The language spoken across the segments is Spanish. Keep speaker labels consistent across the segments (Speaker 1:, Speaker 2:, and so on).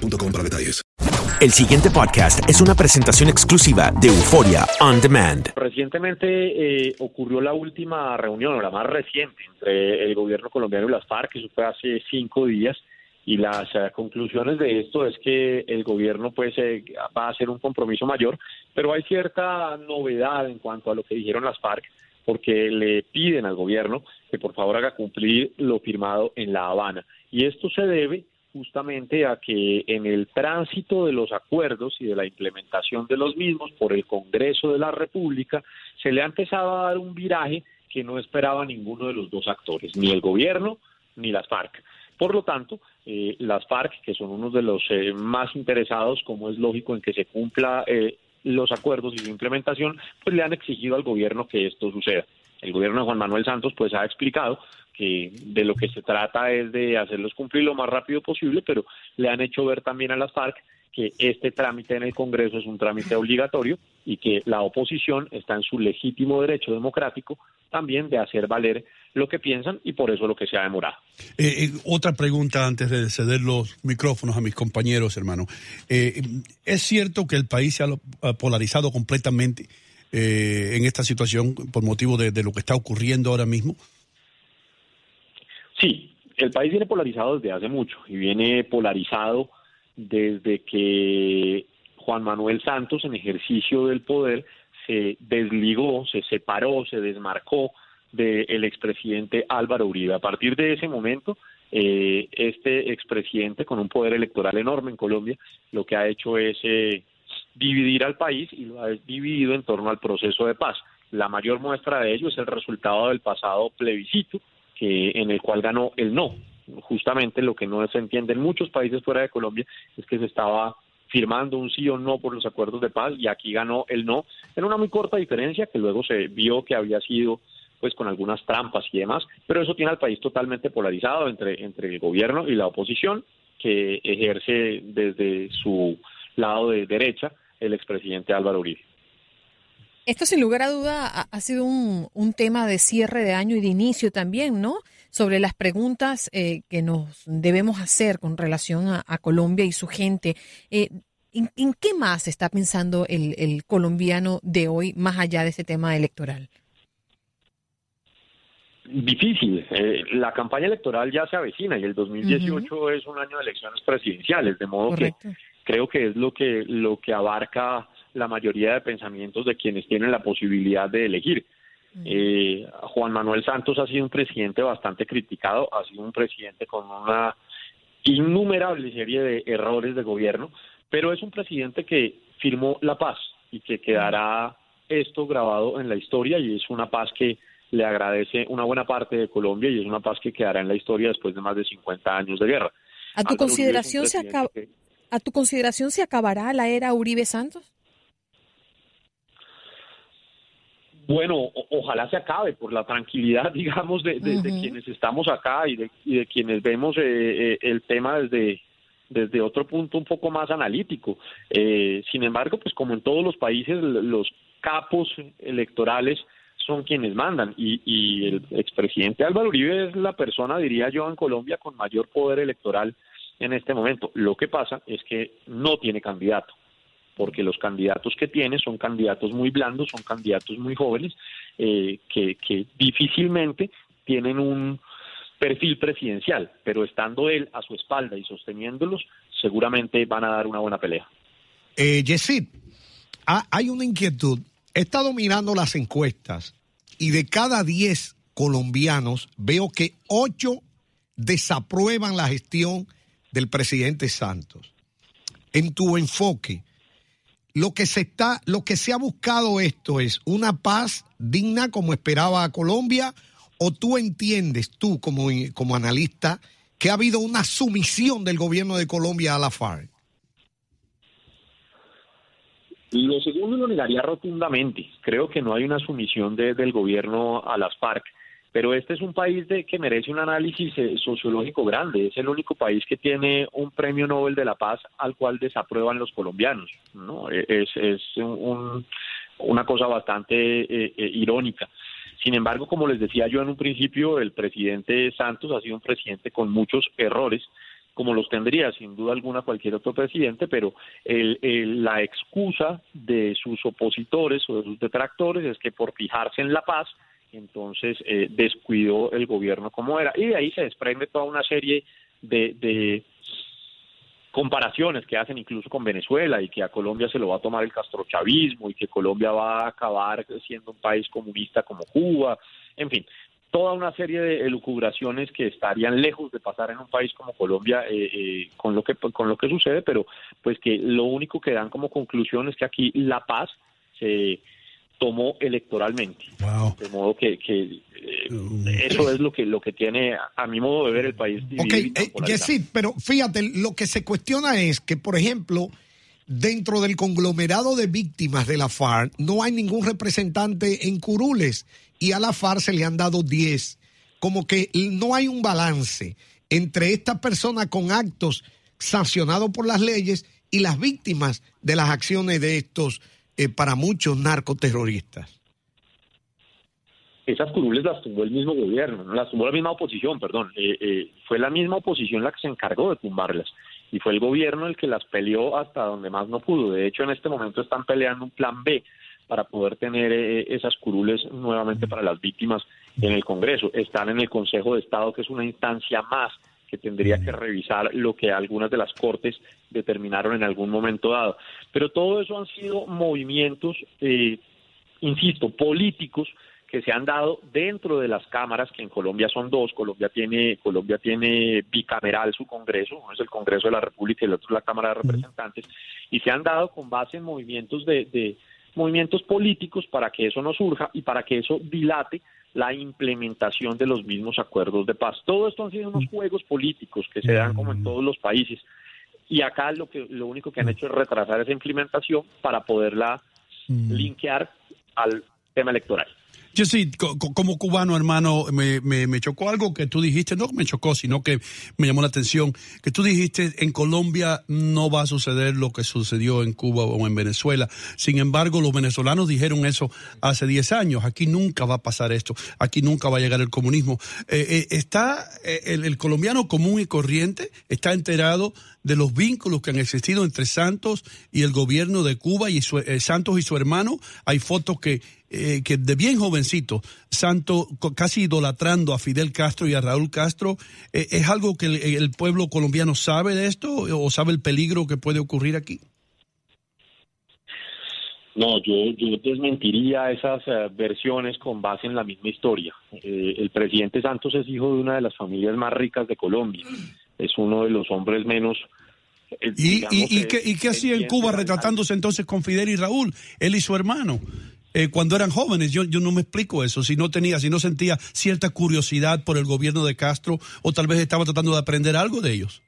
Speaker 1: para detalles.
Speaker 2: El siguiente podcast es una presentación exclusiva de Euforia On Demand.
Speaker 3: Recientemente eh, ocurrió la última reunión, o la más reciente, entre el gobierno colombiano y las FARC, eso fue hace cinco días, y las eh, conclusiones de esto es que el gobierno pues eh, va a hacer un compromiso mayor, pero hay cierta novedad en cuanto a lo que dijeron las FARC, porque le piden al gobierno que por favor haga cumplir lo firmado en La Habana. Y esto se debe justamente a que en el tránsito de los acuerdos y de la implementación de los mismos por el Congreso de la República se le ha empezado a dar un viraje que no esperaba ninguno de los dos actores, ni el gobierno ni las FARC. Por lo tanto, eh, las FARC, que son unos de los eh, más interesados, como es lógico, en que se cumpla eh, los acuerdos y su implementación, pues le han exigido al gobierno que esto suceda. El gobierno de Juan Manuel Santos pues ha explicado que de lo que se trata es de hacerlos cumplir lo más rápido posible, pero le han hecho ver también a las FARC que este trámite en el Congreso es un trámite obligatorio y que la oposición está en su legítimo derecho democrático también de hacer valer lo que piensan y por eso lo que se ha demorado.
Speaker 4: Eh, eh, otra pregunta antes de ceder los micrófonos a mis compañeros, hermano. Eh, ¿Es cierto que el país se ha polarizado completamente eh, en esta situación por motivo de, de lo que está ocurriendo ahora mismo?
Speaker 3: Sí, el país viene polarizado desde hace mucho y viene polarizado desde que Juan Manuel Santos, en ejercicio del poder, se desligó, se separó, se desmarcó del expresidente Álvaro Uribe. A partir de ese momento, eh, este expresidente, con un poder electoral enorme en Colombia, lo que ha hecho es eh, dividir al país y lo ha dividido en torno al proceso de paz. La mayor muestra de ello es el resultado del pasado plebiscito, que en el cual ganó el no. Justamente lo que no se entiende en muchos países fuera de Colombia es que se estaba firmando un sí o no por los acuerdos de paz y aquí ganó el no en una muy corta diferencia que luego se vio que había sido pues con algunas trampas y demás, pero eso tiene al país totalmente polarizado entre entre el gobierno y la oposición que ejerce desde su lado de derecha el expresidente Álvaro Uribe.
Speaker 5: Esto sin lugar a duda ha, ha sido un, un, tema de cierre de año y de inicio también, ¿no? Sobre las preguntas eh, que nos debemos hacer con relación a, a Colombia y su gente. Eh, ¿en, ¿en, qué más está pensando el, el, colombiano de hoy más allá de ese tema electoral?
Speaker 3: Difícil. Eh, la campaña electoral ya se avecina y el 2018 uh -huh. es un año de elecciones presidenciales, de modo Correcto. que creo que es lo que lo que abarca la mayoría de pensamientos de quienes tienen la posibilidad de elegir. Eh, Juan Manuel Santos ha sido un presidente bastante criticado, ha sido un presidente con una innumerable serie de errores de gobierno, pero es un presidente que firmó la paz y que quedará esto grabado en la historia y es una paz que le agradece una buena parte de Colombia y es una paz que quedará en la historia después de más de 50 años de guerra.
Speaker 5: ¿A tu, consideración se, acaba, ¿A tu consideración se acabará la era Uribe Santos?
Speaker 3: Bueno, ojalá se acabe por la tranquilidad, digamos, de, quienes estamos acá y de, quienes vemos eh, eh, el tema desde, desde otro punto un poco más analítico. Eh, sin embargo, pues como en todos los países, los capos electorales son quienes mandan y, y el expresidente Álvaro Uribe es la persona, diría yo, en Colombia con mayor poder electoral en este momento. Lo que pasa es que no tiene candidato porque los candidatos que tiene son candidatos muy blandos, son candidatos muy jóvenes, eh, que, difícilmente tienen un perfil presidencial, pero estando él a su espalda y sosteniéndolos, seguramente van a dar una buena pelea.
Speaker 6: Eh, Yesid, hay una inquietud. He estado mirando las encuestas y de cada 10 colombianos veo que 8 desaprueban la gestión del presidente Santos. En tu enfoque, lo que se está, lo que se ha buscado esto es una paz digna como esperaba Colombia, o tú entiendes, tú como, como analista, que ha habido una sumisión del gobierno de Colombia a la FARC.
Speaker 3: Lo segundo lo negaría rotundamente. Creo que no hay una sumisión del gobierno a las FARC. Pero este es un país de, que merece un análisis eh, sociológico grande. Es el único país que tiene un premio Nobel de la Paz al cual desaprueban los colombianos. ¿no? E, es, es una cosa bastante eh, eh, irónica. Sin embargo, como les decía yo en un principio, el presidente Santos ha sido un presidente con muchos errores, como los tendría sin duda alguna cualquier otro presidente, pero la excusa de sus opositores o de sus detractores es que por fijarse en la paz, entonces eh, descuidó el gobierno como era. Y de ahí se desprende toda una serie de, comparaciones que hacen incluso con Venezuela y que a Colombia se lo va a tomar el castrochavismo y que Colombia va a acabar siendo un país comunista como Cuba, en fin, toda una serie de elucubraciones que estarían lejos de pasar en un país como Colombia eh, eh, con lo que con lo que sucede, pero pues que lo único que dan como conclusión es que aquí la paz se tomó electoralmente. De modo que, eh, eso es lo que lo que tiene, a mi modo de ver, el país.
Speaker 6: Ok, eh, pero fíjate, lo que se cuestiona es que, por ejemplo, dentro del conglomerado de víctimas de la FARC no hay ningún representante en Curules y a la FARC se le han dado 10. Como que no hay un balance entre estas personas con actos sancionados por las leyes y las víctimas de las acciones de estos eh, para muchos narcoterroristas?
Speaker 3: Esas curules las tumbó el mismo gobierno, ¿no? las tumbó la misma oposición, perdón. Eh, eh, fue la misma oposición la que se encargó de tumbarlas y fue el gobierno el que las peleó hasta donde más no pudo. De hecho, en este momento están peleando un plan B para poder tener esas curules nuevamente para las víctimas en el Congreso. Están en el Consejo de Estado, que es una instancia más que tendría que revisar lo que algunas de las cortes determinaron en algún momento dado. Pero todo eso han sido movimientos, eh, insisto, políticos que se han dado dentro de las cámaras, que en Colombia son dos, Colombia tiene, Colombia tiene bicameral su Congreso, uno es el Congreso de la República y el otro es la Cámara de Representantes, y se han dado con base en movimientos de, de movimientos políticos para que eso no surja y para que eso dilate la implementación de los mismos acuerdos de paz. Todo esto han sido unos juegos políticos que se dan como en todos los países y acá lo que lo único que han hecho es retrasar esa implementación para poderla linkear al tema electoral.
Speaker 4: Yo sí, como cubano, hermano, me, me, chocó algo que tú dijiste, no me chocó, sino que me llamó la atención, que tú dijiste en Colombia no va a suceder lo que sucedió en Cuba o en Venezuela. Sin embargo, los venezolanos dijeron eso hace 10 años, aquí nunca va a pasar esto, aquí nunca va a llegar el comunismo. Eh, eh, está eh, el, colombiano común y corriente, está enterado de los vínculos que han existido entre Santos y el gobierno de Cuba y Santos y su hermano. Hay fotos que eh, que de bien jovencito, Santo casi idolatrando a Fidel Castro y a Raúl Castro, eh, ¿es algo que el, pueblo colombiano sabe de esto o sabe el peligro que puede ocurrir aquí?
Speaker 3: No, yo, yo desmentiría esas eh, versiones con base en la misma historia. el presidente Santos es hijo de una de las familias más ricas de Colombia. Es uno de los hombres menos... eh,
Speaker 4: ¿Y,
Speaker 3: digamos,
Speaker 4: y, y
Speaker 3: eh,
Speaker 4: qué, y qué hacía en Cuba retratándose entonces con Fidel y Raúl, él y su hermano? eh, cuando eran jóvenes, yo, yo no me explico eso, si no tenía, si no sentía cierta curiosidad por el gobierno de Castro o tal vez estaba tratando de aprender algo de ellos.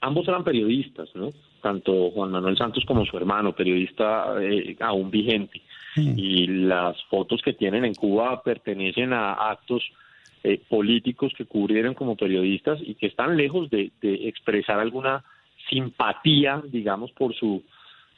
Speaker 3: ambos eran periodistas, ¿no? Tanto Juan Manuel Santos como su hermano, periodista eh, aún vigente. Y las fotos que tienen en Cuba pertenecen a actos eh, políticos que cubrieron como periodistas y que están lejos de, de expresar alguna simpatía, digamos, por su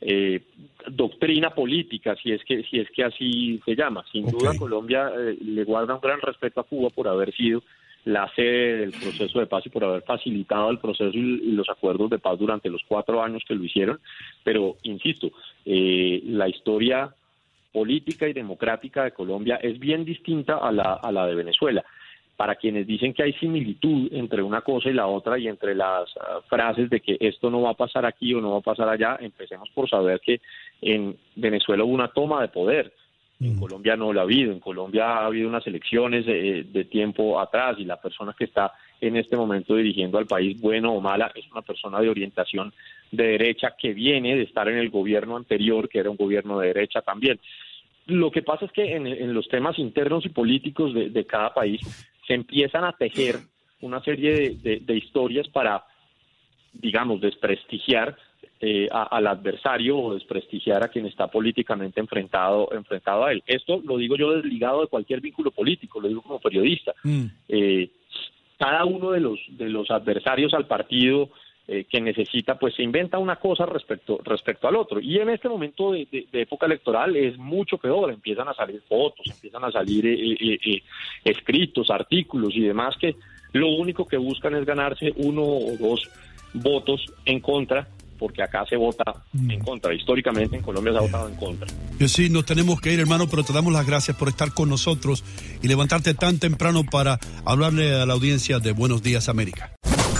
Speaker 3: eh, doctrina política, si es que si es que así se llama. Sin duda, Colombia eh, le guarda un gran respeto a Cuba por haber sido la sede del proceso de paz y por haber facilitado el proceso y, y los acuerdos de paz durante los cuatro años que lo hicieron. Pero, insisto, eh, la historia política y democrática de Colombia es bien distinta a la, a la de Venezuela. Para quienes dicen que hay similitud entre una cosa y la otra y entre las ah, frases de que esto no va a pasar aquí o no va a pasar allá, empecemos por saber que en Venezuela hubo una toma de poder. En Colombia no lo ha habido. En Colombia ha habido unas elecciones eh, de tiempo atrás y la persona que está en este momento dirigiendo al país, bueno o mala, es una persona de orientación de derecha que viene de estar en el gobierno anterior, que era un gobierno de derecha también. Lo que pasa es que en, en los temas internos y políticos de, de cada país se empiezan a tejer una serie de, de- de historias para, digamos, desprestigiar eh, a- al adversario o desprestigiar a quien está políticamente enfrentado, enfrentado a él. Esto lo digo yo desligado de cualquier vínculo político, lo digo como periodista. Eh, cada uno de los, de los adversarios al partido eh, que necesita, pues se inventa una cosa respecto, respecto al otro. Y en este momento de, de- de época electoral es mucho peor, empiezan a salir fotos, empiezan a salir eh, eh, eh, escritos, artículos y demás que lo único que buscan es ganarse uno o dos votos en contra, porque acá se vota en contra. Históricamente en Colombia se ha votado en contra.
Speaker 4: Que sí, nos tenemos que ir, hermano, pero te damos las gracias por estar con nosotros y levantarte tan temprano para hablarle a la audiencia de Buenos Días América.